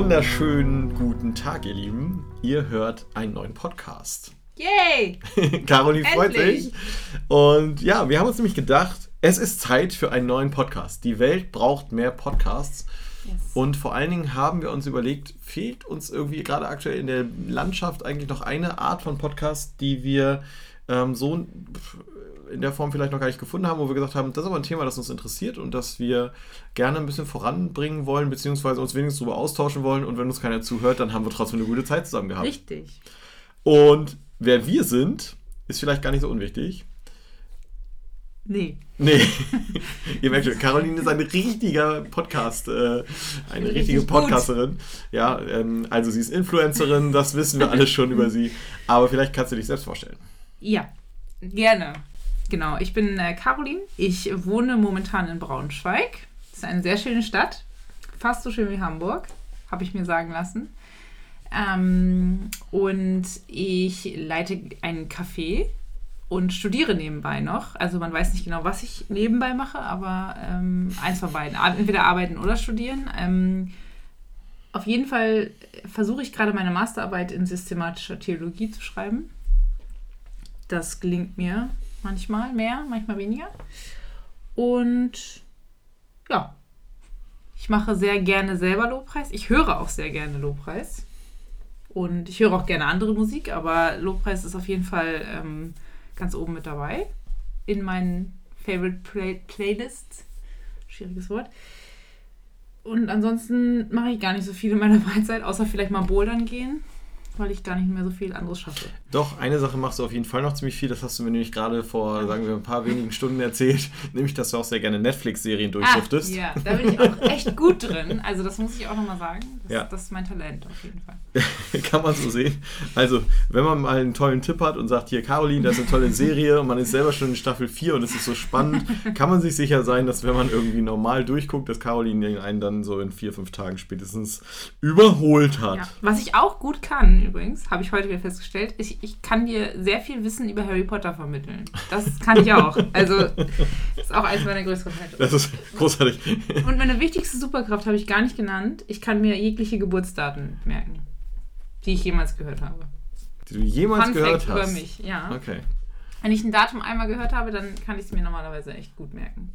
Wunderschönen guten Tag, ihr Lieben. Ihr hört einen neuen Podcast. Yay! Caroline freut sich. Und ja, wir haben uns nämlich gedacht, es ist Zeit für einen neuen Podcast. Die Welt braucht mehr Podcasts. Yes. Und vor allen Dingen haben wir uns überlegt, fehlt uns irgendwie gerade aktuell in der Landschaft eigentlich noch eine Art von Podcast, die wir ähm, so in der Form vielleicht noch gar nicht gefunden haben, wo wir gesagt haben, das ist aber ein Thema, das uns interessiert und das wir gerne ein bisschen voranbringen wollen, beziehungsweise uns wenigstens darüber austauschen wollen. Und wenn uns keiner zuhört, dann haben wir trotzdem eine gute Zeit zusammen gehabt. Richtig. Und wer wir sind, ist vielleicht gar nicht so unwichtig. Nee. Nee. Ihr merkt schon, Caroline ist ein richtiger Podcast, äh, eine Richtig richtige Podcasterin. Gut. Ja, ähm, also sie ist Influencerin, das wissen wir alles schon über sie. Aber vielleicht kannst du dich selbst vorstellen. Ja, gerne. Genau, ich bin äh, Caroline. Ich wohne momentan in Braunschweig. Das ist eine sehr schöne Stadt. Fast so schön wie Hamburg, habe ich mir sagen lassen. Ähm, und ich leite einen Café und studiere nebenbei noch. Also man weiß nicht genau, was ich nebenbei mache, aber ähm, eins von beiden. Entweder arbeiten oder studieren. Ähm, auf jeden Fall versuche ich gerade meine Masterarbeit in systematischer Theologie zu schreiben. Das gelingt mir Manchmal mehr, manchmal weniger. Und ja, ich mache sehr gerne selber Lobpreis. Ich höre auch sehr gerne Lobpreis. Und ich höre auch gerne andere Musik, aber Lobpreis ist auf jeden Fall ähm, ganz oben mit dabei. In meinen Favorite Play Playlists. Schwieriges Wort. Und ansonsten mache ich gar nicht so viel in meiner Freizeit, außer vielleicht mal bouldern gehen weil ich gar nicht mehr so viel anderes schaffe. Doch, eine Sache machst du auf jeden Fall noch ziemlich viel. Das hast du mir nämlich gerade vor, sagen wir, ein paar wenigen Stunden erzählt. Nämlich, dass du auch sehr gerne Netflix-Serien. Ah, ja, da bin ich auch echt gut drin. Also, das muss ich auch nochmal sagen. Das, ja. das ist mein Talent auf jeden Fall. Kann man so sehen. Also, wenn man mal einen tollen Tipp hat und sagt, hier, Caroline, das ist eine tolle Serie und man ist selber schon in Staffel 4 und es ist so spannend, kann man sich sicher sein, dass wenn man irgendwie normal durchguckt, dass Caroline einen dann so in vier, fünf Tagen spätestens überholt hat. Ja. Was ich auch gut kann, übrigens, habe ich heute wieder festgestellt. Ich, ich kann dir sehr viel Wissen über Harry Potter vermitteln. Das kann ich auch. Also, das ist auch eines meiner größeren Talente. Das ist großartig. Und meine wichtigste Superkraft habe ich gar nicht genannt. Ich kann mir jegliche Geburtsdaten merken, die ich jemals gehört habe. Die du jemals Fun gehört Fact hast? über mich, ja. Okay. Wenn ich ein Datum einmal gehört habe, dann kann ich es mir normalerweise echt gut merken.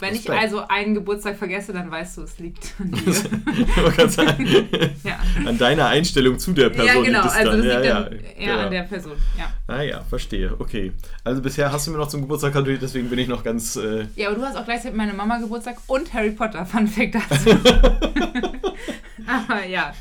Wenn Respekt. ich also einen Geburtstag vergesse, dann weißt du, es liegt an dir. sagen, ja. An deiner Einstellung zu der Person. Ja, genau. Also das ja, liegt ja, dann eher genau. an der Person. Ja. Ah ja, verstehe. Okay. Also bisher hast du mir noch zum Geburtstag gratuliert, deswegen bin ich noch ganz... Äh ja, aber du hast auch gleichzeitig meine Mama Geburtstag und Harry Potter. Fun Fact dazu. aber ja,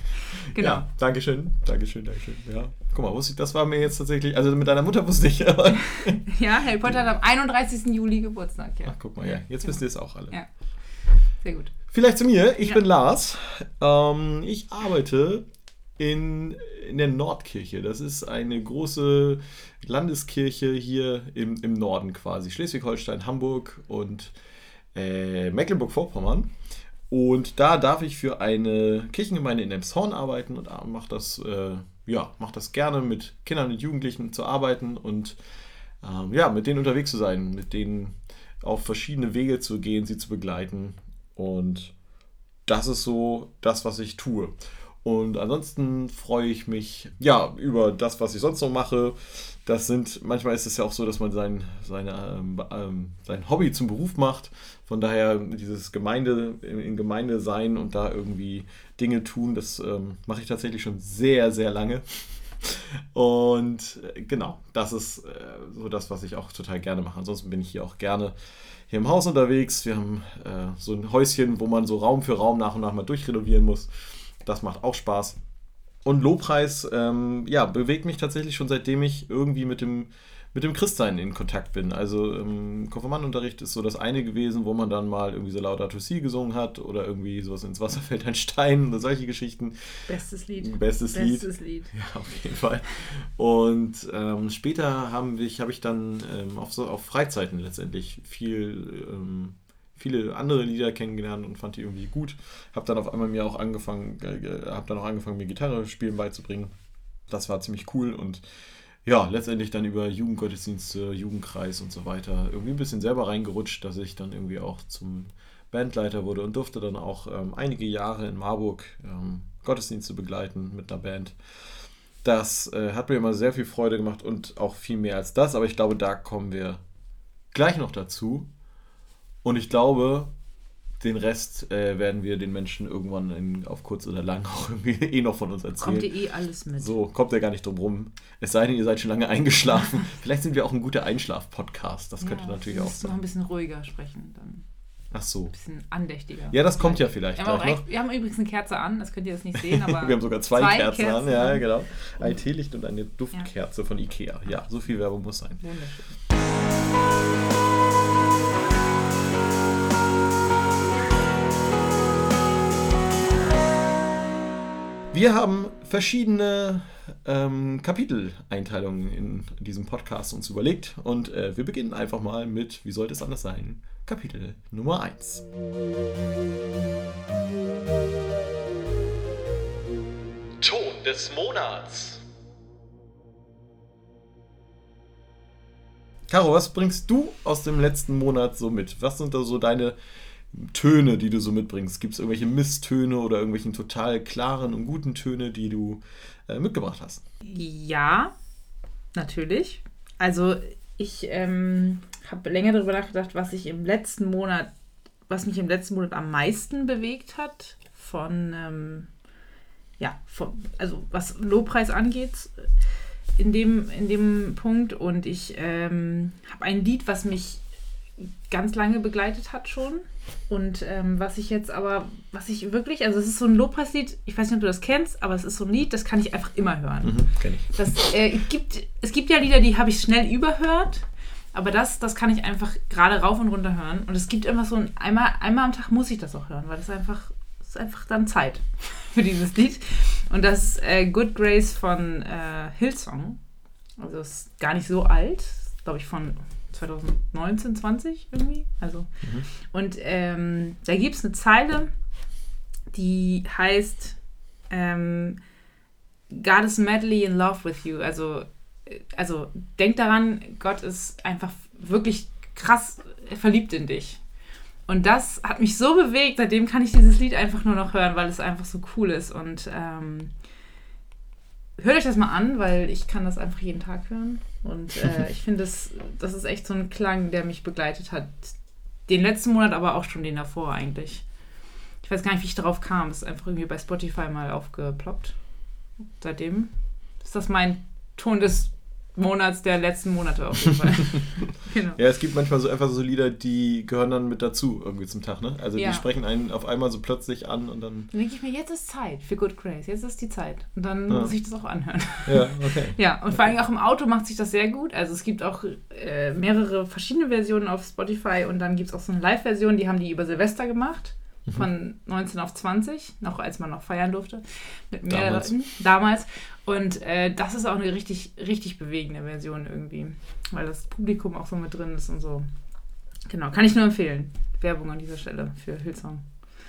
genau. Ja, Dankeschön. Dankeschön, Dankeschön. Ja. Guck mal, wusste ich, das war mir jetzt tatsächlich, also mit deiner Mutter wusste ich. Aber ja, Harry Potter hat am 31. Juli Geburtstag. Ja. Ach, guck mal, ja, jetzt ja. wisst ihr es auch alle. Ja, sehr gut. Vielleicht zu mir, ich ja. bin Lars. Ähm, ich arbeite in, in der Nordkirche. Das ist eine große Landeskirche hier im, im Norden quasi. Schleswig-Holstein, Hamburg und äh, Mecklenburg-Vorpommern. Und da darf ich für eine Kirchengemeinde in Emshorn arbeiten und mache das äh, ja, mache das gerne, mit Kindern und Jugendlichen zu arbeiten und ähm, ja, mit denen unterwegs zu sein, mit denen auf verschiedene Wege zu gehen, sie zu begleiten. Und das ist so das, was ich tue. Und ansonsten freue ich mich ja über das, was ich sonst noch mache. Das sind, manchmal ist es ja auch so, dass man sein, seine, ähm, ähm, sein Hobby zum Beruf macht. Von daher dieses Gemeinde, in Gemeinde sein und da irgendwie Dinge tun, das ähm, mache ich tatsächlich schon sehr, sehr lange. Und äh, genau, das ist äh, so das, was ich auch total gerne mache. Ansonsten bin ich hier auch gerne hier im Haus unterwegs. Wir haben äh, so ein Häuschen, wo man so Raum für Raum nach und nach mal durchrenovieren muss. Das macht auch Spaß. Und Lobpreis, ähm, ja, bewegt mich tatsächlich schon seitdem ich irgendwie mit dem, mit dem Christsein in Kontakt bin. Also ähm, Konfirmandenunterricht ist so das eine gewesen, wo man dann mal irgendwie so Laudato Si gesungen hat oder irgendwie sowas ins Wasser fällt ein Stein oder solche Geschichten. Bestes Lied. Bestes, Bestes Lied. Lied. Ja, auf jeden Fall. Und ähm, später habe ich, hab ich dann ähm, auf, so, auf Freizeiten letztendlich viel ähm, viele andere Lieder kennengelernt und fand die irgendwie gut. Habe dann auf einmal mir auch angefangen, äh, habe dann auch angefangen, mir Gitarre spielen beizubringen. Das war ziemlich cool und ja, letztendlich dann über Jugendgottesdienste, Jugendkreis und so weiter irgendwie ein bisschen selber reingerutscht, dass ich dann irgendwie auch zum Bandleiter wurde und durfte dann auch ähm, einige Jahre in Marburg ähm, Gottesdienste begleiten mit einer Band. Das äh, hat mir immer sehr viel Freude gemacht und auch viel mehr als das, aber ich glaube, da kommen wir gleich noch dazu. Und ich glaube, den Rest äh, werden wir den Menschen irgendwann in, auf kurz oder lang auch eh noch von uns erzählen. Kommt ihr eh alles mit. So, kommt ihr gar nicht drum rum. Es sei denn, ihr seid schon lange eingeschlafen. Vielleicht sind wir auch ein guter Einschlaf-Podcast. Das könnte ja, natürlich auch noch sein. ein bisschen ruhiger sprechen. Dann. Ach so. Ein bisschen andächtiger. Ja, das kommt ja vielleicht Wir haben, auch wir haben übrigens eine Kerze an, das könnt ihr jetzt nicht sehen, aber. wir haben sogar zwei, zwei Kerzen, Kerzen an. Ja, genau. Ein Teelicht und eine Duftkerze von Ikea. Ja, so viel Werbung muss sein. Wunderschön. Wir haben verschiedene ähm, Kapiteleinteilungen in diesem Podcast uns überlegt und äh, wir beginnen einfach mal mit, wie sollte es anders sein, Kapitel Nummer 1. Ton des Monats. Caro, was bringst du aus dem letzten Monat so mit? Was sind da so deine Töne, die du so mitbringst? Gibt es irgendwelche Misstöne oder irgendwelchen total klaren und guten Töne, die du äh, mitgebracht hast? Ja, natürlich. Also ich ähm, habe länger darüber nachgedacht, was ich im letzten Monat, was mich im letzten Monat am meisten bewegt hat von, ähm, ja, von, also was Lobpreis angeht in dem, in dem Punkt. Und ich ähm, habe ein Lied, was mich ganz lange begleitet hat schon. Und ähm, was ich jetzt aber, was ich wirklich, also es ist so ein Lobpreislied, ich weiß nicht, ob du das kennst, aber es ist so ein Lied, das kann ich einfach immer hören. Mhm, kenn ich. Das, äh, gibt, es gibt ja Lieder, die habe ich schnell überhört, aber das, das kann ich einfach gerade rauf und runter hören. Und es gibt immer so ein, einmal, einmal am Tag muss ich das auch hören, weil das einfach, das ist einfach dann Zeit für dieses Lied. Und das ist äh, Good Grace von äh, Hillsong. Also ist gar nicht so alt, glaube ich von 2019, 20 irgendwie. Also. Mhm. Und ähm, da gibt es eine Zeile, die heißt ähm, God is madly in love with you. Also, äh, also denk daran, Gott ist einfach wirklich krass verliebt in dich. Und das hat mich so bewegt, seitdem kann ich dieses Lied einfach nur noch hören, weil es einfach so cool ist. Und ähm, hört euch das mal an, weil ich kann das einfach jeden Tag hören. Und äh, ich finde, das, das ist echt so ein Klang, der mich begleitet hat. Den letzten Monat, aber auch schon den davor eigentlich. Ich weiß gar nicht, wie ich darauf kam. Es ist einfach irgendwie bei Spotify mal aufgeploppt. Seitdem ist das mein Ton des Monats der letzten Monate auf jeden Fall. genau. Ja, es gibt manchmal so einfach so Lieder, die gehören dann mit dazu irgendwie zum Tag, ne? Also Ja. die sprechen einen auf einmal so plötzlich an und dann. Dann denke ich mir, jetzt ist Zeit für Good Grace. Jetzt ist die Zeit. Und dann Ja. muss ich das auch anhören. Ja, okay. Ja, und vor allem auch im Auto macht sich das sehr gut. Also es gibt auch äh, mehrere verschiedene Versionen auf Spotify und dann gibt es auch so eine Live-Version, die haben die über Silvester gemacht. Von 19 auf 20, noch als man noch feiern durfte. Mit mehr Damals. Leuten. Damals. Und äh, das ist auch eine richtig, richtig bewegende Version irgendwie. Weil das Publikum auch so mit drin ist und so. Genau, kann ich nur empfehlen. Werbung an dieser Stelle für Hillsong.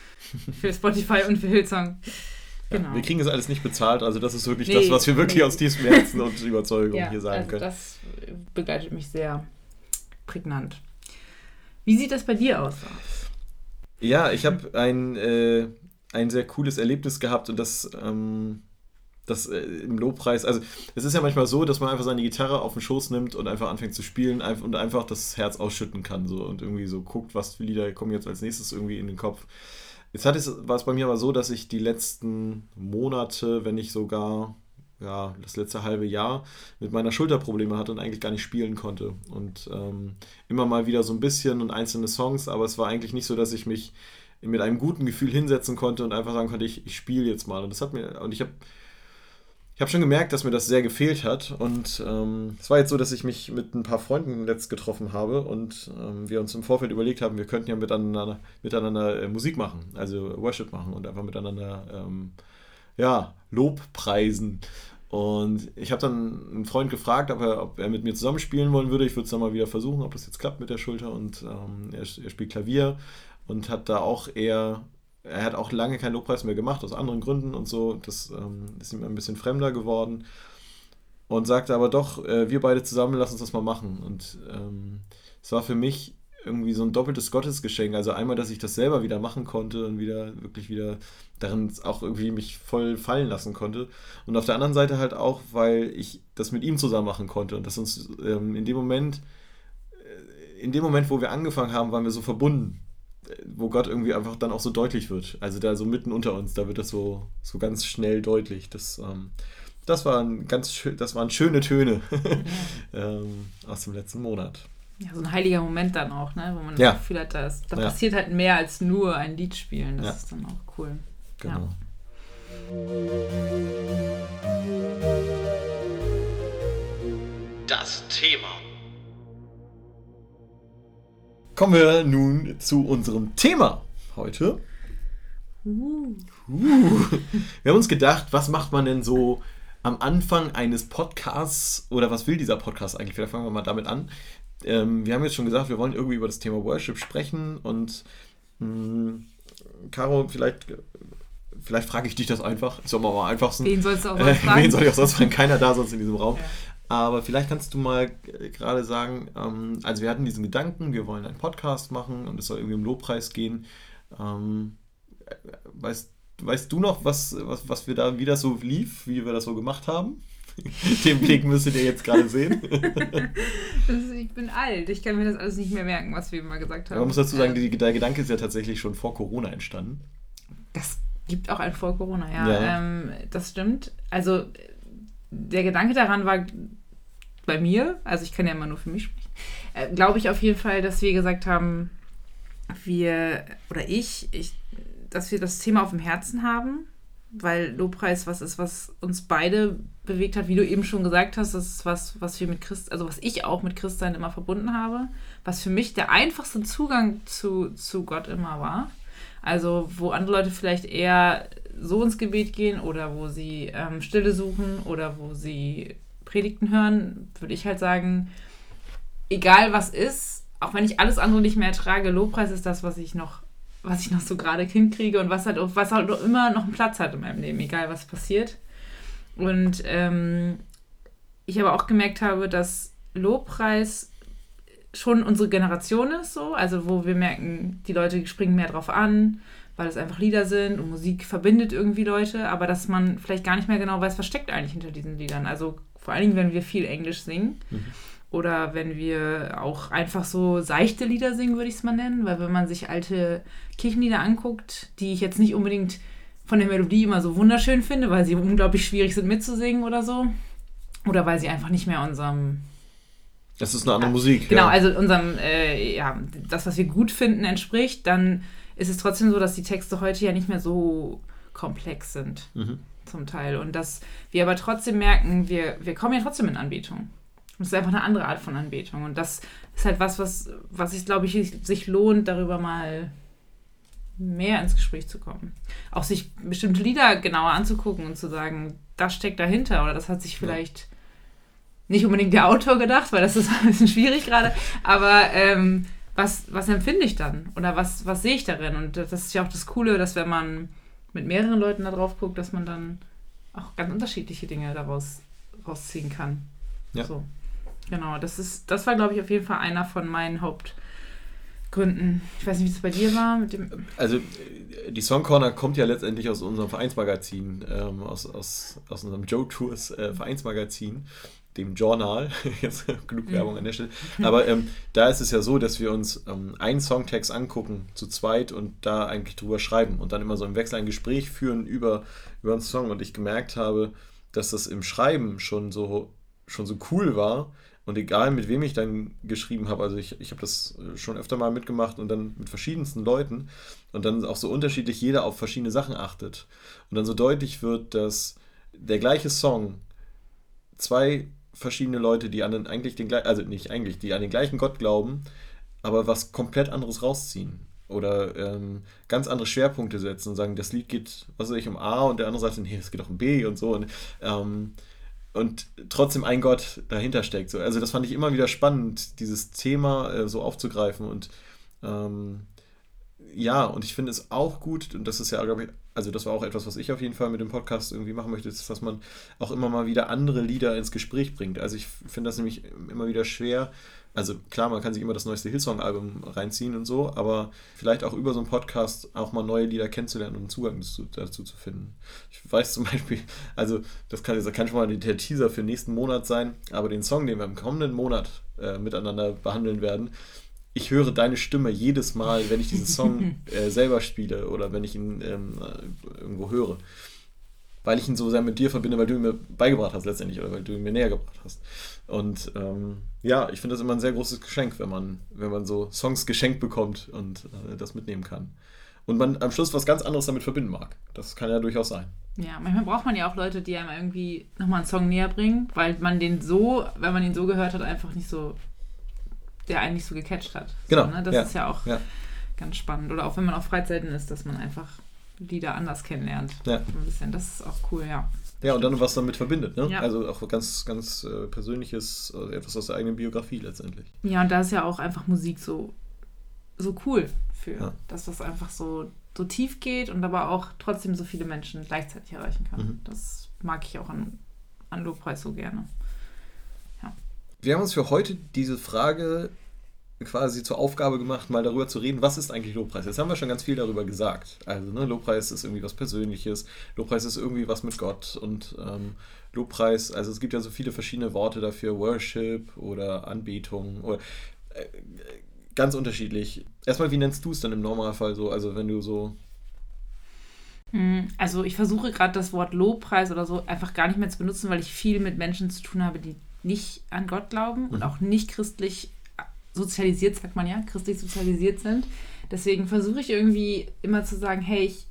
für Spotify und für Hillsong. Genau. Ja, wir kriegen das alles nicht bezahlt, also das ist wirklich Nee, das, was wir wirklich nee. aus tiefstem Herzen und Überzeugung Ja, hier sagen also können. das begleitet mich sehr prägnant. Wie sieht das bei dir aus? Ja, ich habe ein, äh, ein sehr cooles Erlebnis gehabt und das, ähm, das äh, im Lobpreis, also es ist ja manchmal so, dass man einfach seine Gitarre auf den Schoß nimmt und einfach anfängt zu spielen und einfach das Herz ausschütten kann so und irgendwie so guckt, was für Lieder kommen jetzt als nächstes irgendwie in den Kopf. Jetzt hat es, war es bei mir aber so, dass ich die letzten Monate, wenn nicht sogar ja, das letzte halbe Jahr mit meiner Schulter Probleme hatte und eigentlich gar nicht spielen konnte. Und ähm, immer mal wieder so ein bisschen und einzelne Songs, aber es war eigentlich nicht so, dass ich mich mit einem guten Gefühl hinsetzen konnte und einfach sagen konnte, ich, ich spiele jetzt mal. Und das hat mir, und ich habe ich habe schon gemerkt, dass mir das sehr gefehlt hat. Und ähm, es war jetzt so, dass ich mich mit ein paar Freunden letzt getroffen habe und ähm, wir uns im Vorfeld überlegt haben, wir könnten ja miteinander, miteinander äh, Musik machen, also Worship machen und einfach miteinander ähm, ja, Lobpreisen. Und ich habe dann einen Freund gefragt, ob er, ob er mit mir zusammen spielen wollen würde. Ich würde es dann mal wieder versuchen, ob das jetzt klappt mit der Schulter. Und ähm, er, er spielt Klavier und hat da auch eher, er hat auch lange keinen Lobpreis mehr gemacht, aus anderen Gründen und so. Das ähm, ist ihm ein bisschen fremder geworden. Und sagte aber doch, äh, wir beide zusammen, lass uns das mal machen. Und ähm, es war für mich irgendwie so ein doppeltes Gottesgeschenk. Also einmal, dass ich das selber wieder machen konnte und wieder wirklich wieder darin auch irgendwie mich voll fallen lassen konnte. Und auf der anderen Seite halt auch, weil ich das mit ihm zusammen machen konnte und dass uns ähm, in dem Moment, äh, in dem Moment, wo wir angefangen haben, waren wir so verbunden wo Gott irgendwie einfach dann auch so deutlich wird. Also da so mitten unter uns, da wird das so, so ganz schnell deutlich. Das, ähm, das waren ganz das waren schöne Töne ähm, aus dem letzten Monat. Ja, so ein heiliger Moment dann auch, ne? wo man ja. das Gefühl hat, da, ist, da ja. passiert halt mehr als nur ein Lied spielen. Das ja. ist dann auch cool. Genau. Das Thema. Kommen wir nun zu unserem Thema heute. Uh. Uh. Wir haben uns gedacht, was macht man denn so am Anfang eines Podcasts oder was will dieser Podcast eigentlich? Vielleicht fangen wir mal damit an. Ähm, wir haben jetzt schon gesagt, wir wollen irgendwie über das Thema Worship sprechen und mh, hm, Caro, vielleicht, vielleicht frage ich dich das einfach. Ist doch mal am einfachsten. Wen sollst du auch sonst fragen? Wen soll ich auch sonst fragen? Keiner da sonst in diesem Raum. Aber vielleicht kannst du mal gerade sagen, ähm, also wir hatten diesen Gedanken, wir wollen einen Podcast machen und es soll irgendwie um Lobpreis gehen. Ähm, weißt, weißt du noch, was, was, was wir da, wie das so lief, wie wir das so gemacht haben? Den Blick müsstet ihr jetzt gerade sehen. Ist, ich bin alt, ich kann mir das alles nicht mehr merken, was wir immer gesagt haben. man muss dazu sagen, die, der Gedanke ist ja tatsächlich schon vor Corona entstanden. Das gibt auch ein vor Corona, ja. ja. Ähm, das stimmt. Also der Gedanke daran war bei mir, also ich kann ja immer nur für mich sprechen, äh, glaube ich auf jeden Fall, dass wir gesagt haben, wir oder ich, ich, dass wir das Thema auf dem Herzen haben, weil Lobpreis was ist, was uns beide bewegt hat, wie du eben schon gesagt hast, das ist was, was wir mit Christ, also was ich auch mit Christsein immer verbunden habe, was für mich der einfachste Zugang zu, zu Gott immer war. Also wo andere Leute vielleicht eher so ins Gebet gehen oder wo sie ähm, Stille suchen oder wo sie Predigten hören, würde ich halt sagen, egal was ist, auch wenn ich alles andere nicht mehr ertrage, Lobpreis ist das, was ich noch, was ich noch so gerade hinkriege und was halt, was halt immer noch einen Platz hat in meinem Leben, egal was passiert. Und ähm, ich aber auch gemerkt habe, dass Lobpreis schon unsere Generation ist, so, also wo wir merken, die Leute springen mehr drauf an, weil es einfach Lieder sind und Musik verbindet irgendwie Leute, aber dass man vielleicht gar nicht mehr genau weiß, was steckt eigentlich hinter diesen Liedern. Also vor allen Dingen, wenn wir viel Englisch singen. Mhm. Oder wenn wir auch einfach so seichte Lieder singen, würde ich es mal nennen. Weil wenn man sich alte Kirchenlieder anguckt, die ich jetzt nicht unbedingt von der Melodie immer so wunderschön finde, weil sie unglaublich schwierig sind mitzusingen oder so. Oder weil sie einfach nicht mehr unserem das ist eine andere Musik. Genau, ja. also unserem, äh, ja, das, was wir gut finden, entspricht, dann ist es trotzdem so, dass die Texte heute ja nicht mehr so komplex sind. Mhm zum Teil. Und dass wir aber trotzdem merken, wir, wir kommen ja trotzdem in Anbetung. Und es ist einfach eine andere Art von Anbetung. Und das ist halt was, was, was ich, glaube ich, sich lohnt, darüber mal mehr ins Gespräch zu kommen. Auch sich bestimmte Lieder genauer anzugucken und zu sagen, das steckt dahinter oder das hat sich vielleicht nicht unbedingt der Autor gedacht, weil das ist ein bisschen schwierig gerade, aber ähm, was, was empfinde ich dann oder was, was sehe ich darin? Und das ist ja auch das Coole, dass wenn man mit mehreren Leuten da drauf guckt, dass man dann auch ganz unterschiedliche Dinge daraus rausziehen kann. Ja. So. Genau, das ist, das war, glaube ich, auf jeden Fall einer von meinen Hauptgründen. Ich weiß nicht, wie es bei dir war. Mit dem also die Song Corner kommt ja letztendlich aus unserem Vereinsmagazin, ähm, aus, aus, aus unserem Joe Tours äh, Vereinsmagazin dem Journal, jetzt genug mhm. Werbung an der Stelle, aber ähm, da ist es ja so, dass wir uns ähm, einen Songtext angucken, zu zweit und da eigentlich drüber schreiben und dann immer so im Wechsel ein Gespräch führen über, über einen Song. Und ich gemerkt habe, dass das im Schreiben schon so, schon so cool war. Und egal mit wem ich dann geschrieben habe, also ich, ich habe das äh, schon öfter mal mitgemacht und dann mit verschiedensten Leuten. Und dann auch so unterschiedlich jeder auf verschiedene Sachen achtet. Und dann so deutlich wird, dass der gleiche Song zwei verschiedene Leute, die an den, eigentlich den gleichen, also nicht eigentlich, die an den gleichen Gott glauben, aber was komplett anderes rausziehen. Oder ähm, ganz andere Schwerpunkte setzen und sagen, das Lied geht, was weiß ich, um A und der andere sagt, nee, es geht auch um B und so. Und, ähm, und trotzdem ein Gott dahinter steckt. So. Also das fand ich immer wieder spannend, dieses Thema äh, so aufzugreifen. Und ähm, ja, und ich finde es auch gut, und das ist ja, glaube ich, also das war auch etwas, was ich auf jeden Fall mit dem Podcast irgendwie machen möchte, ist, dass man auch immer mal wieder andere Lieder ins Gespräch bringt. Also ich finde das nämlich immer wieder schwer. Also klar, man kann sich immer das neueste Hillsong-Album reinziehen und so, aber vielleicht auch über so einen Podcast auch mal neue Lieder kennenzulernen und einen Zugang dazu, dazu zu finden. Ich weiß zum Beispiel, also das kann, das kann schon mal der Teaser für nächsten Monat sein, aber den Song, den wir im kommenden Monat äh, miteinander behandeln werden, ich höre deine Stimme jedes Mal, wenn ich diesen Song äh, selber spiele oder wenn ich ihn ähm, irgendwo höre. Weil ich ihn so sehr mit dir verbinde, weil du ihn mir beigebracht hast letztendlich oder weil du ihn mir näher gebracht hast. Und ähm, ja, ich finde das immer ein sehr großes Geschenk, wenn man, wenn man so Songs geschenkt bekommt und äh, das mitnehmen kann. Und man am Schluss was ganz anderes damit verbinden mag. Das kann ja durchaus sein. Ja, manchmal braucht man ja auch Leute, die einem irgendwie nochmal einen Song näher bringen, weil man den so, wenn man ihn so gehört hat, einfach nicht so der eigentlich so gecatcht hat. Genau. So, ne? Das ja. ist ja auch ja. ganz spannend. Oder auch wenn man auf Freizeiten ist, dass man einfach Lieder anders kennenlernt. Ja. Ein bisschen. Das ist auch cool, ja. Ja, und dann was damit verbindet, ne? Ja. Also auch ganz, ganz äh, persönliches, äh, etwas aus der eigenen Biografie letztendlich. Ja, und da ist ja auch einfach Musik so, so cool für, Ja. dass das einfach so, so tief geht und aber auch trotzdem so viele Menschen gleichzeitig erreichen kann. Mhm. Das mag ich auch an, an Lobpreis so gerne. Wir haben uns für heute diese Frage quasi zur Aufgabe gemacht, mal darüber zu reden, was ist eigentlich Lobpreis? Jetzt haben wir schon ganz viel darüber gesagt. Also, ne, Lobpreis ist irgendwie was Persönliches, Lobpreis ist irgendwie was mit Gott und ähm, Lobpreis, also es gibt ja so viele verschiedene Worte dafür, Worship oder Anbetung oder äh, ganz unterschiedlich. Erstmal, wie nennst du es dann im Normalfall so? Also, wenn du so. Hm, Also ich versuche gerade das Wort Lobpreis oder so einfach gar nicht mehr zu benutzen, weil ich viel mit Menschen zu tun habe, die nicht an Gott glauben und Mhm. auch nicht christlich sozialisiert, sagt man ja, christlich sozialisiert sind. Deswegen versuche ich irgendwie immer zu sagen, hey, ich,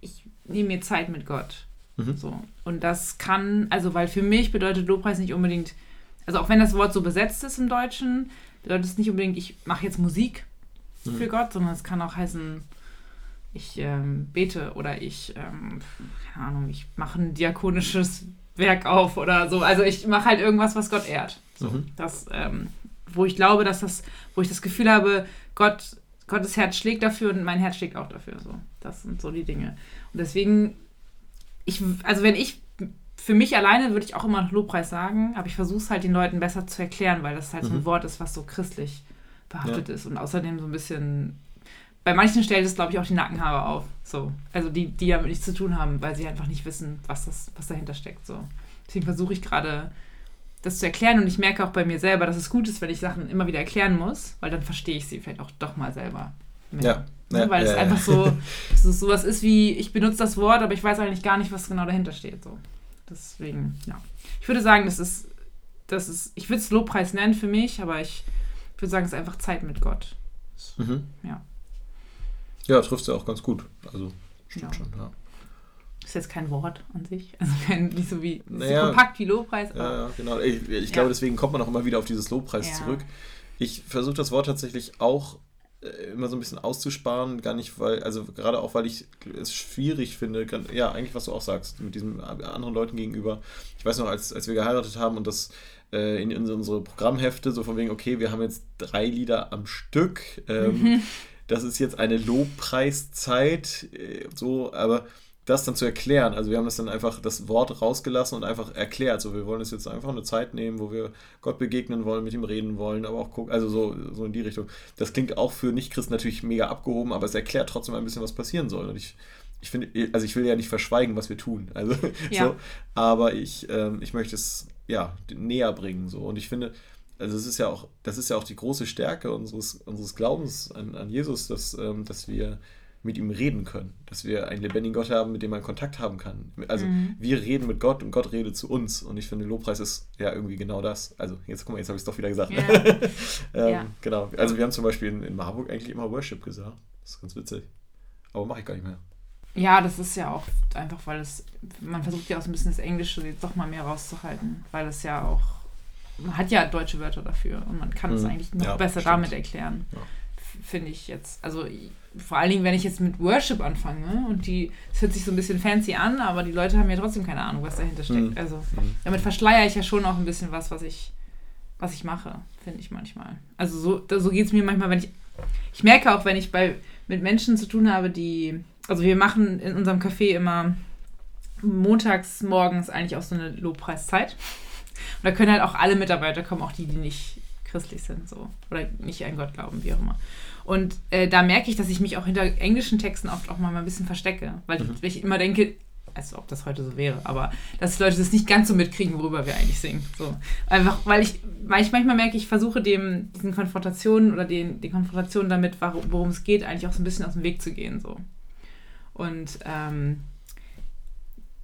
ich nehme mir Zeit mit Gott. Mhm. So. Und das kann, also weil für mich bedeutet Lobpreis nicht unbedingt, also auch wenn das Wort so besetzt ist im Deutschen, bedeutet es nicht unbedingt, ich mache jetzt Musik Mhm. für Gott, sondern es kann auch heißen, ich ähm, bete oder ich, ähm, keine Ahnung, ich mache ein diakonisches Werk auf oder so. Also ich mache halt irgendwas, was Gott ehrt. So, Mhm. das, ähm, wo ich glaube, dass das, wo ich das Gefühl habe, Gott, Gottes Herz schlägt dafür und mein Herz schlägt auch dafür. So, das sind so die Dinge. Und deswegen, ich, also wenn ich für mich alleine würde ich auch immer noch Lobpreis sagen, aber ich versuche es halt den Leuten besser zu erklären, weil das halt so ein Mhm. Wort ist, was so christlich behaftet ist und außerdem so ein bisschen. Bei manchen stellt es, glaube ich, auch die Nackenhaare auf. So. Also die, die damit nichts zu tun haben, weil sie einfach nicht wissen, was, das, was dahinter steckt. So. Deswegen versuche ich gerade, das zu erklären und ich merke auch bei mir selber, dass es gut ist, wenn ich Sachen immer wieder erklären muss, weil dann verstehe ich sie vielleicht auch doch mal selber. mehr. Ja. Ne? Ja, weil es ja, ja. einfach so, so sowas ist wie, ich benutze das Wort, aber ich weiß eigentlich gar nicht, was genau dahinter steht. So. Deswegen, ja. Ich würde sagen, das ist, das ist, ich würde es Lobpreis nennen für mich, aber ich würde sagen, es ist einfach Zeit mit Gott. Mhm. Ja. Ja, trifft ja auch ganz gut. Also, stimmt Ja. schon, ja. Ist jetzt kein Wort an sich. Also kein, nicht so wie Naja. so kompakt wie Lobpreis, aber Ja, genau. Ich, ich glaube, Ja. deswegen kommt man auch immer wieder auf dieses Lobpreis Ja. zurück. Ich versuche das Wort tatsächlich auch äh, immer so ein bisschen auszusparen, gar nicht, weil, also gerade auch, weil ich es schwierig finde, ja, eigentlich, was du auch sagst, mit diesen anderen Leuten gegenüber. Ich weiß noch, als, als wir geheiratet haben und das äh, in, in unsere Programmhefte, so von wegen, okay, wir haben jetzt drei Lieder am Stück, ähm, das ist jetzt eine Lobpreiszeit, äh, so, aber das dann zu erklären, also wir haben das dann einfach das Wort rausgelassen und einfach erklärt, so wir wollen uns jetzt einfach eine Zeit nehmen, wo wir Gott begegnen wollen, mit ihm reden wollen, aber auch gucken, also so, so in die Richtung. Das klingt auch für Nicht-Christen natürlich mega abgehoben, aber es erklärt trotzdem ein bisschen, was passieren soll und ich ich finde, also ich will ja nicht verschweigen, was wir tun, also Ja. so, aber ich, ähm, ich möchte es ja näher bringen, so und ich finde, also es ist ja auch, das ist ja auch die große Stärke unseres, unseres Glaubens an, an Jesus, dass, ähm, dass wir mit ihm reden können, dass wir einen lebendigen Gott haben, mit dem man Kontakt haben kann. Also Mhm. wir reden mit Gott und Gott redet zu uns und ich finde, Lobpreis ist ja irgendwie genau das. Also jetzt guck mal, jetzt habe ich es doch wieder gesagt. Ja. ähm, Ja. Genau. Also wir haben zum Beispiel in, in Marburg eigentlich immer Worship gesagt. Das ist ganz witzig. Aber mache ich gar nicht mehr. Ja, das ist ja auch einfach, weil es, man versucht ja auch so ein bisschen das Englische jetzt doch mal mehr rauszuhalten, weil es ja auch, man hat ja deutsche Wörter dafür und man kann es Mhm. eigentlich noch Ja, besser stimmt. damit erklären, Ja. f- finde ich jetzt. Also vor allen Dingen, wenn ich jetzt mit Worship anfange und die, es hört sich so ein bisschen fancy an, aber die Leute haben ja trotzdem keine Ahnung, was dahinter steckt. Mhm. Also Mhm. damit verschleiere ich ja schon auch ein bisschen was, was ich, was ich mache, finde ich manchmal. Also so, da- so geht es mir manchmal, wenn ich. Ich merke auch, wenn ich bei, mit Menschen zu tun habe, die also wir machen in unserem Café immer montags morgens eigentlich auch so eine Lobpreiszeit. Und da können halt auch alle Mitarbeiter kommen, auch die, die nicht christlich sind, so. Oder nicht an Gott glauben, wie auch immer. Und äh, da merke ich, dass ich mich auch hinter englischen Texten oft auch mal ein bisschen verstecke. Weil mhm. ich, immer denke, als ob das heute so wäre, aber dass Leute das nicht ganz so mitkriegen, worüber wir eigentlich singen. So. Einfach, weil ich, weil ich manchmal merke, ich versuche dem, diesen Konfrontationen oder den, den Konfrontationen damit, worum es geht, eigentlich auch so ein bisschen aus dem Weg zu gehen. So. Und ähm,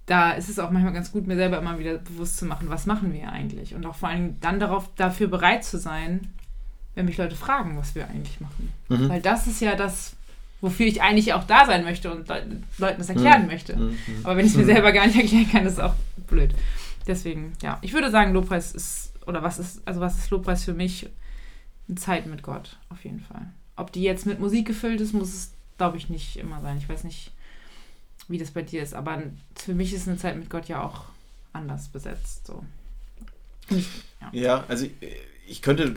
da ist es auch manchmal ganz gut, mir selber immer wieder bewusst zu machen, was machen wir eigentlich? Und auch vor allem dann darauf, dafür bereit zu sein, wenn mich Leute fragen, was wir eigentlich machen. Mhm. Weil das ist ja das, wofür ich eigentlich auch da sein möchte und Leuten das erklären mhm. möchte. Mhm. Aber wenn ich es mir mhm. selber gar nicht erklären kann, ist es auch blöd. Deswegen, ja, ich würde sagen, Lobpreis ist, oder was ist, also was ist Lobpreis für mich? Eine Zeit mit Gott, auf jeden Fall. Ob die jetzt mit Musik gefüllt ist, muss es, glaube ich, nicht immer sein. Ich weiß nicht, wie das bei dir ist. Aber für mich ist eine Zeit mit Gott ja auch anders besetzt. So. Ich, ja. ja. also ich, ich könnte,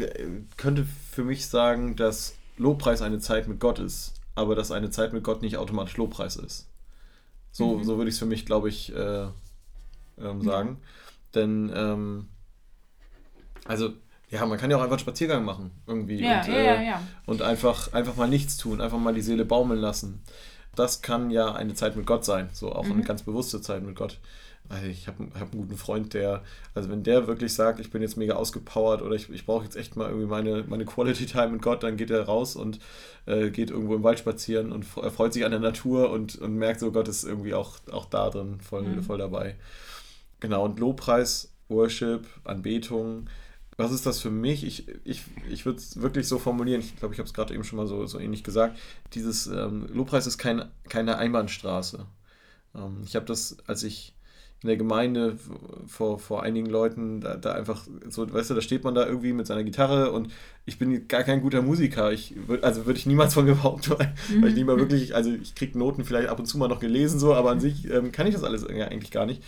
könnte für mich sagen, dass Lobpreis eine Zeit mit Gott ist, aber dass eine Zeit mit Gott nicht automatisch Lobpreis ist. So, mhm. so würde ich es für mich, glaube ich, äh, ähm, sagen. Ja. Denn, ähm, also, ja, man kann ja auch einfach einen Spaziergang machen, irgendwie. Ja, und, ja, äh, und einfach, einfach mal nichts tun, einfach mal die Seele baumeln lassen das kann ja eine Zeit mit Gott sein, so auch mhm. eine ganz bewusste Zeit mit Gott. Also ich habe hab einen guten Freund, der, also wenn der wirklich sagt, ich bin jetzt mega ausgepowert oder ich, ich brauche jetzt echt mal irgendwie meine, meine Quality Time mit Gott, dann geht er raus und äh, geht irgendwo im Wald spazieren und freut sich an der Natur und, und merkt so, Gott ist irgendwie auch, auch da drin voll, mhm. voll dabei. Genau, und Lobpreis, Worship, Anbetung, was ist das für mich? Ich, ich, ich würde es wirklich so formulieren, ich glaube, ich habe es gerade eben schon mal so, so ähnlich gesagt. Dieses ähm, Lobpreis ist kein, keine Einbahnstraße. Ähm, ich habe das, als ich in der Gemeinde vor, vor einigen Leuten da, da, einfach so, weißt du, da steht man da irgendwie mit seiner Gitarre und ich bin gar kein guter Musiker. Ich würd, also würde ich niemals von behaupten, weil, mhm. weil ich nie mal wirklich, also ich kriege Noten vielleicht ab und zu mal noch gelesen, so, aber an sich ähm, kann ich das alles eigentlich gar nicht.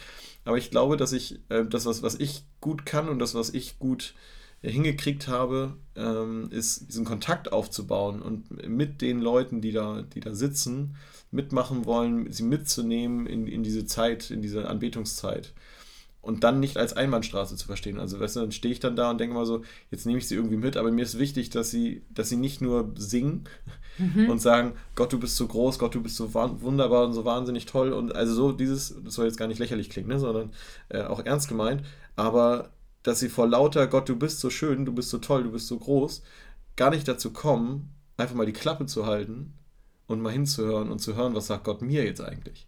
Aber ich glaube, dass ich äh, das, was, was ich gut kann und das, was ich gut hingekriegt habe, ähm, ist diesen Kontakt aufzubauen und mit den Leuten, die da, die da sitzen, mitmachen wollen, sie mitzunehmen in, in diese Zeit, in diese Anbetungszeit und dann nicht als Einbahnstraße zu verstehen. Also, weißt du, dann stehe ich dann da und denke mal so, jetzt nehme ich sie irgendwie mit, aber mir ist wichtig, dass sie, dass sie nicht nur singen mhm. und sagen, Gott, du bist so groß, Gott, du bist so wunderbar und so wahnsinnig toll und also so dieses, das soll jetzt gar nicht lächerlich klingen, ne, sondern äh, auch ernst gemeint, aber dass sie vor lauter Gott, du bist so schön, du bist so toll, du bist so groß, gar nicht dazu kommen, einfach mal die Klappe zu halten und mal hinzuhören und zu hören, was sagt Gott mir jetzt eigentlich.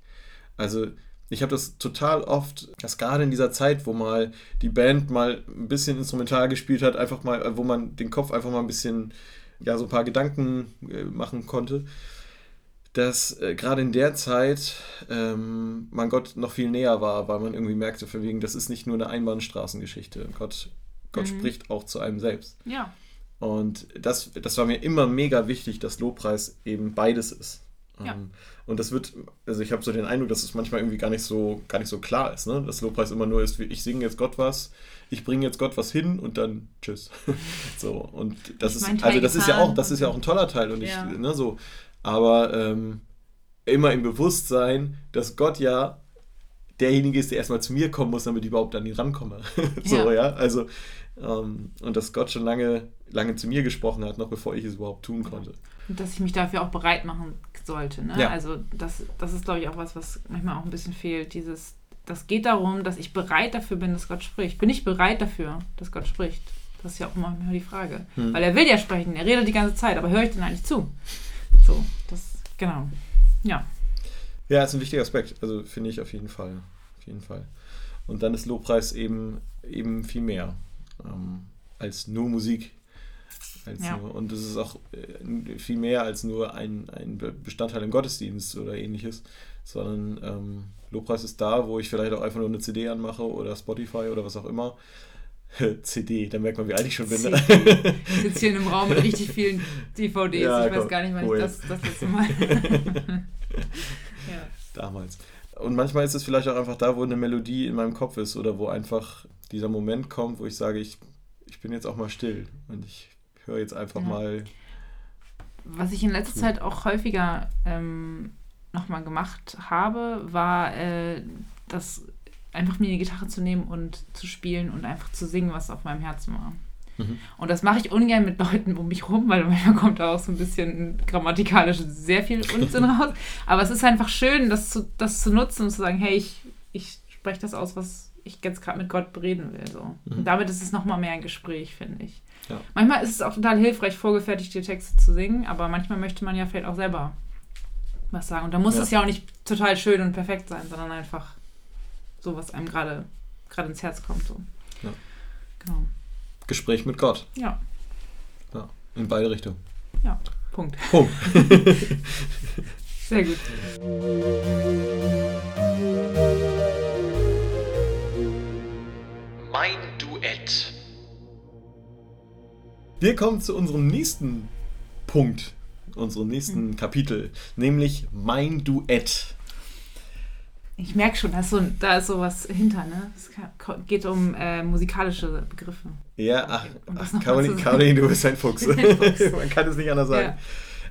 Also ich habe das total oft, dass gerade in dieser Zeit, wo mal die Band mal ein bisschen instrumental gespielt hat, einfach mal, wo man den Kopf einfach mal ein bisschen, ja, so ein paar Gedanken äh, machen konnte, dass äh, gerade in der Zeit ähm, man Gott noch viel näher war, weil man irgendwie merkte, von wegen, das ist nicht nur eine Einbahnstraßengeschichte. Gott, Gott mhm. spricht auch zu einem selbst. Ja. Und das, das war mir immer mega wichtig, dass Lobpreis eben beides ist. Ja. Ähm, und das wird, also ich habe so den Eindruck, dass es manchmal irgendwie gar nicht so, gar nicht so klar ist, ne? Dass Lobpreis immer nur ist, ich singe jetzt Gott was, ich bringe jetzt Gott was hin und dann tschüss. so, und das ich ist, also das ist ja auch, das ist ja auch ein toller Teil und ja. ich, ne, so, aber ähm, immer im Bewusstsein, dass Gott ja derjenige ist, der erstmal zu mir kommen muss, damit ich überhaupt an ihn rankomme. so, ja. ja? Also, ähm, und dass Gott schon lange, lange zu mir gesprochen hat, noch bevor ich es überhaupt tun konnte. Und dass ich mich dafür auch bereit machen sollte. Ne? Ja. Also das, das ist, glaube ich, auch was, was manchmal auch ein bisschen fehlt. Dieses, das geht darum, dass ich bereit dafür bin, dass Gott spricht. Bin ich bereit dafür, dass Gott spricht? Das ist ja auch immer die Frage. Hm. Weil er will ja sprechen, er redet die ganze Zeit, aber höre ich denn eigentlich zu? So, das, genau. Ja. Ja, ist ein wichtiger Aspekt. Also finde ich auf jeden Fall. Auf jeden Fall. Und dann ist Lobpreis eben, eben viel mehr ähm, als nur Musik. Als ja. nur, und es ist auch äh, viel mehr als nur ein, ein Bestandteil im Gottesdienst oder ähnliches, sondern ähm, Lobpreis ist da, wo ich vielleicht auch einfach nur eine CD anmache oder Spotify oder was auch immer. CD, da merkt man, wie alt ich schon bin. Ne? Ich sitze hier in einem Raum mit richtig vielen DVDs. Ja, ich weiß gar nicht, wann ich das, das letzte Mal. ja. Damals. Und manchmal ist es vielleicht auch einfach da, wo eine Melodie in meinem Kopf ist oder wo einfach dieser Moment kommt, wo ich sage, ich, ich bin jetzt auch mal still und ich höre jetzt einfach ja. mal. Was ich in letzter Zeit auch häufiger ähm, nochmal gemacht habe, war äh, das einfach mir die Gitarre zu nehmen und zu spielen und einfach zu singen, was auf meinem Herzen war. Mhm. Und das mache ich ungern mit Leuten um mich rum, weil manchmal kommt da auch so ein bisschen grammatikalisch sehr viel Unsinn raus. Aber es ist einfach schön, das zu, das zu nutzen und zu sagen, hey, ich, ich spreche das aus, was ich jetzt gerade mit Gott bereden will. So. Mhm. Und damit ist es nochmal mehr ein Gespräch, finde ich. Ja. Manchmal ist es auch total hilfreich, vorgefertigte Texte zu singen, aber manchmal möchte man ja vielleicht auch selber was sagen. Und da muss ja. es ja auch nicht total schön und perfekt sein, sondern einfach so, was einem gerade ins Herz kommt. So. Ja. Genau. Gespräch mit Gott. Ja. ja. In beide Richtungen. Ja, Punkt. Punkt. Sehr gut. Mein Duett. Wir kommen zu unserem nächsten Punkt, unserem nächsten mhm. Kapitel, nämlich mein Duett. Ich merke schon, da ist, so, da ist sowas hinter, ne? Es geht um äh, musikalische Begriffe. Ja, ach, ach Caroline, Caroline, du bist ein Fuchs. Man kann es nicht anders sagen.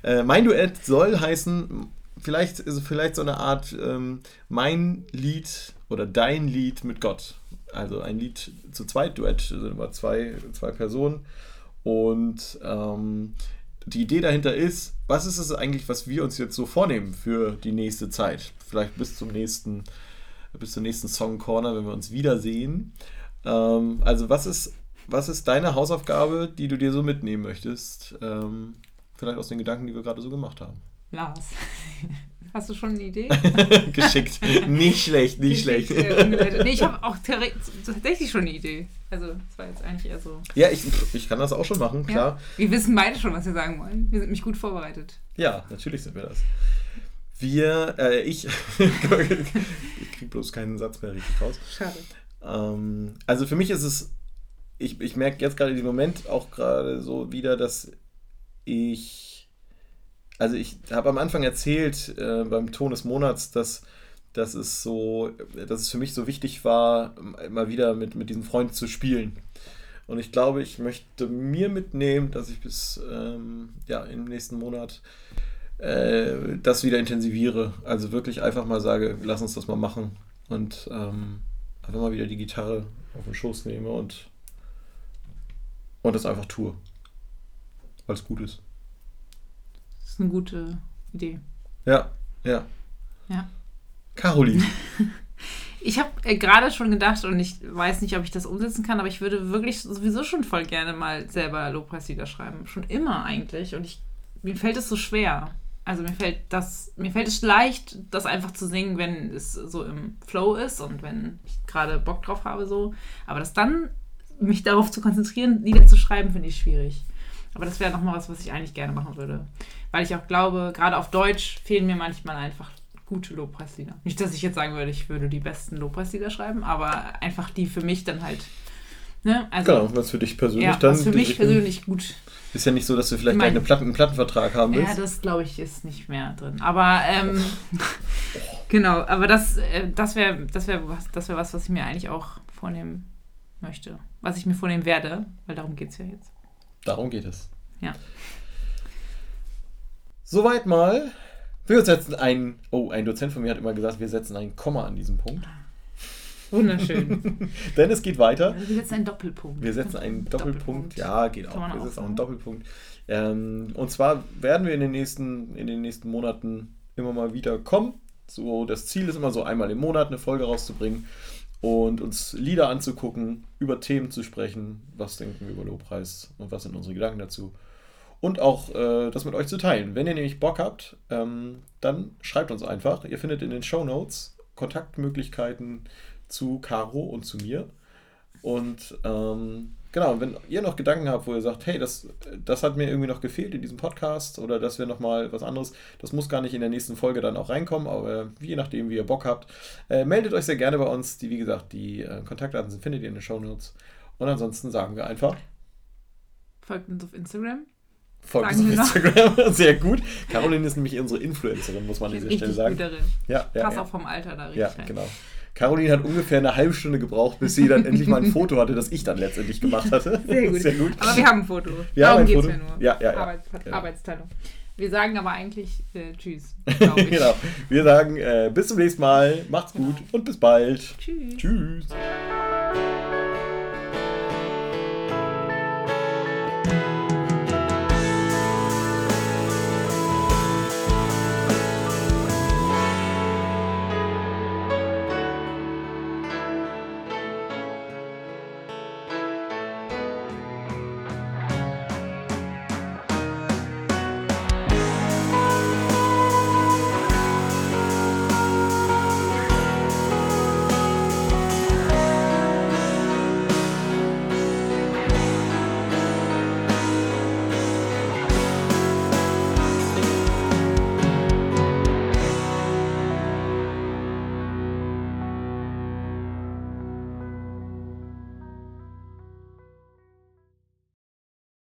Ja. Äh, mein Duett soll heißen, vielleicht ist vielleicht so eine Art ähm, mein Lied oder dein Lied mit Gott. Also ein Lied zu zweit, Duett, sind immer zwei, zwei Personen. Und ähm, die Idee dahinter ist, was ist es eigentlich, was wir uns jetzt so vornehmen für die nächste Zeit? Vielleicht bis zum nächsten, bis zum nächsten Song Corner, wenn wir uns wiedersehen. Ähm, also was ist, was ist deine Hausaufgabe, die du dir so mitnehmen möchtest? Ähm, vielleicht aus den Gedanken, die wir gerade so gemacht haben. Lars. Hast du schon eine Idee? Geschickt. Nicht schlecht, nicht schlecht. Äh, nee, ich habe auch tatsächlich schon eine Idee. Also, das war jetzt eigentlich eher so. Ja, ich, ich kann das auch schon machen, klar. Ja, wir wissen beide schon, was wir sagen wollen. Wir sind mich gut vorbereitet. Ja, natürlich sind wir das. Wir, äh, ich, ich krieg bloß keinen Satz mehr richtig raus. Schade. Ähm, also für mich ist es, ich, ich merke jetzt gerade dem Moment auch gerade so wieder, dass ich also ich habe am Anfang erzählt äh, beim Ton des Monats, dass, dass es so, dass es für mich so wichtig war, mal wieder mit, mit diesem Freund zu spielen. Und ich glaube, ich möchte mir mitnehmen, dass ich bis ähm, ja, im nächsten Monat äh, das wieder intensiviere. Also wirklich einfach mal sage, lass uns das mal machen. Und ähm, einfach mal wieder die Gitarre auf den Schoß nehme und, und das einfach tue. Weil es gut ist ist eine gute Idee. Ja, ja. Ja. Caroline. ich habe äh, gerade schon gedacht und ich weiß nicht, ob ich das umsetzen kann, aber ich würde wirklich sowieso schon voll gerne mal selber Lobpreislieder schreiben. Schon immer eigentlich. Und ich, mir fällt es so schwer. Also mir fällt das, mir fällt es leicht, das einfach zu singen, wenn es so im Flow ist und wenn ich gerade Bock drauf habe, so. Aber das dann, mich darauf zu konzentrieren, Lieder zu schreiben, finde ich schwierig. Aber das wäre nochmal was, was ich eigentlich gerne machen würde. Weil ich auch glaube, gerade auf Deutsch fehlen mir manchmal einfach gute Lobpreislieder. Nicht, dass ich jetzt sagen würde, ich würde die besten Lobpreislieder schreiben, aber einfach die für mich dann halt. Ne? Also, genau, was für dich persönlich ja, dann. Was für mich persönlich gut. Ist ja nicht so, dass du vielleicht einen, Platten, Plattenvertrag haben willst. Ja, das glaube ich ist nicht mehr drin. Aber ähm, genau, aber das, äh, das wäre das wär was, das wär was, was ich mir eigentlich auch vornehmen möchte. Was ich mir vornehmen werde, weil darum geht es ja jetzt. Darum geht es. Ja. Soweit mal. Wir setzen ein, oh, ein Dozent von mir hat immer gesagt, wir setzen ein Komma an diesem Punkt. Wunderschön. Denn es geht weiter. Also wir setzen einen Doppelpunkt. Wir setzen einen Doppelpunkt. Doppelpunkt. Ja, geht auch. Wir setzen auch einen Doppelpunkt. Ähm, und zwar werden wir in den, nächsten, in den nächsten Monaten immer mal wieder kommen. So, das Ziel ist immer so einmal im Monat eine Folge rauszubringen und uns Lieder anzugucken, über Themen zu sprechen. Was denken wir über Lobpreis und was sind unsere Gedanken dazu? und auch äh, das mit euch zu teilen. Wenn ihr nämlich Bock habt, ähm, dann schreibt uns einfach. Ihr findet in den Show Notes Kontaktmöglichkeiten zu Caro und zu mir. Und ähm, genau, wenn ihr noch Gedanken habt, wo ihr sagt, hey, das, das hat mir irgendwie noch gefehlt in diesem Podcast oder das wäre nochmal was anderes, das muss gar nicht in der nächsten Folge dann auch reinkommen, aber je nachdem, wie ihr Bock habt, äh, meldet euch sehr gerne bei uns. Die, wie gesagt, die äh, Kontaktdaten sind, findet ihr in den Show Notes. Und ansonsten sagen wir einfach. Folgt uns auf Instagram. Folgt uns auf Instagram. Sehr gut. Caroline ist nämlich unsere Influencerin, muss man an dieser Stelle sagen. Gut darin. Ja, ja, Pass ja. auch vom Alter da richtig. Ja, rein. genau. Caroline hat ungefähr eine halbe Stunde gebraucht, bis sie dann endlich mal ein Foto hatte, das ich dann letztendlich gemacht hatte. Sehr gut. Sehr gut. Aber wir haben ein Foto. Wir Darum geht es ja nur. Ja, ja, ja. Arbeits genau. Arbeitsteilung. Wir sagen aber eigentlich äh, Tschüss. genau. Wir sagen äh, bis zum nächsten Mal. Macht's gut und bis bald. Tschüss. Tschüss.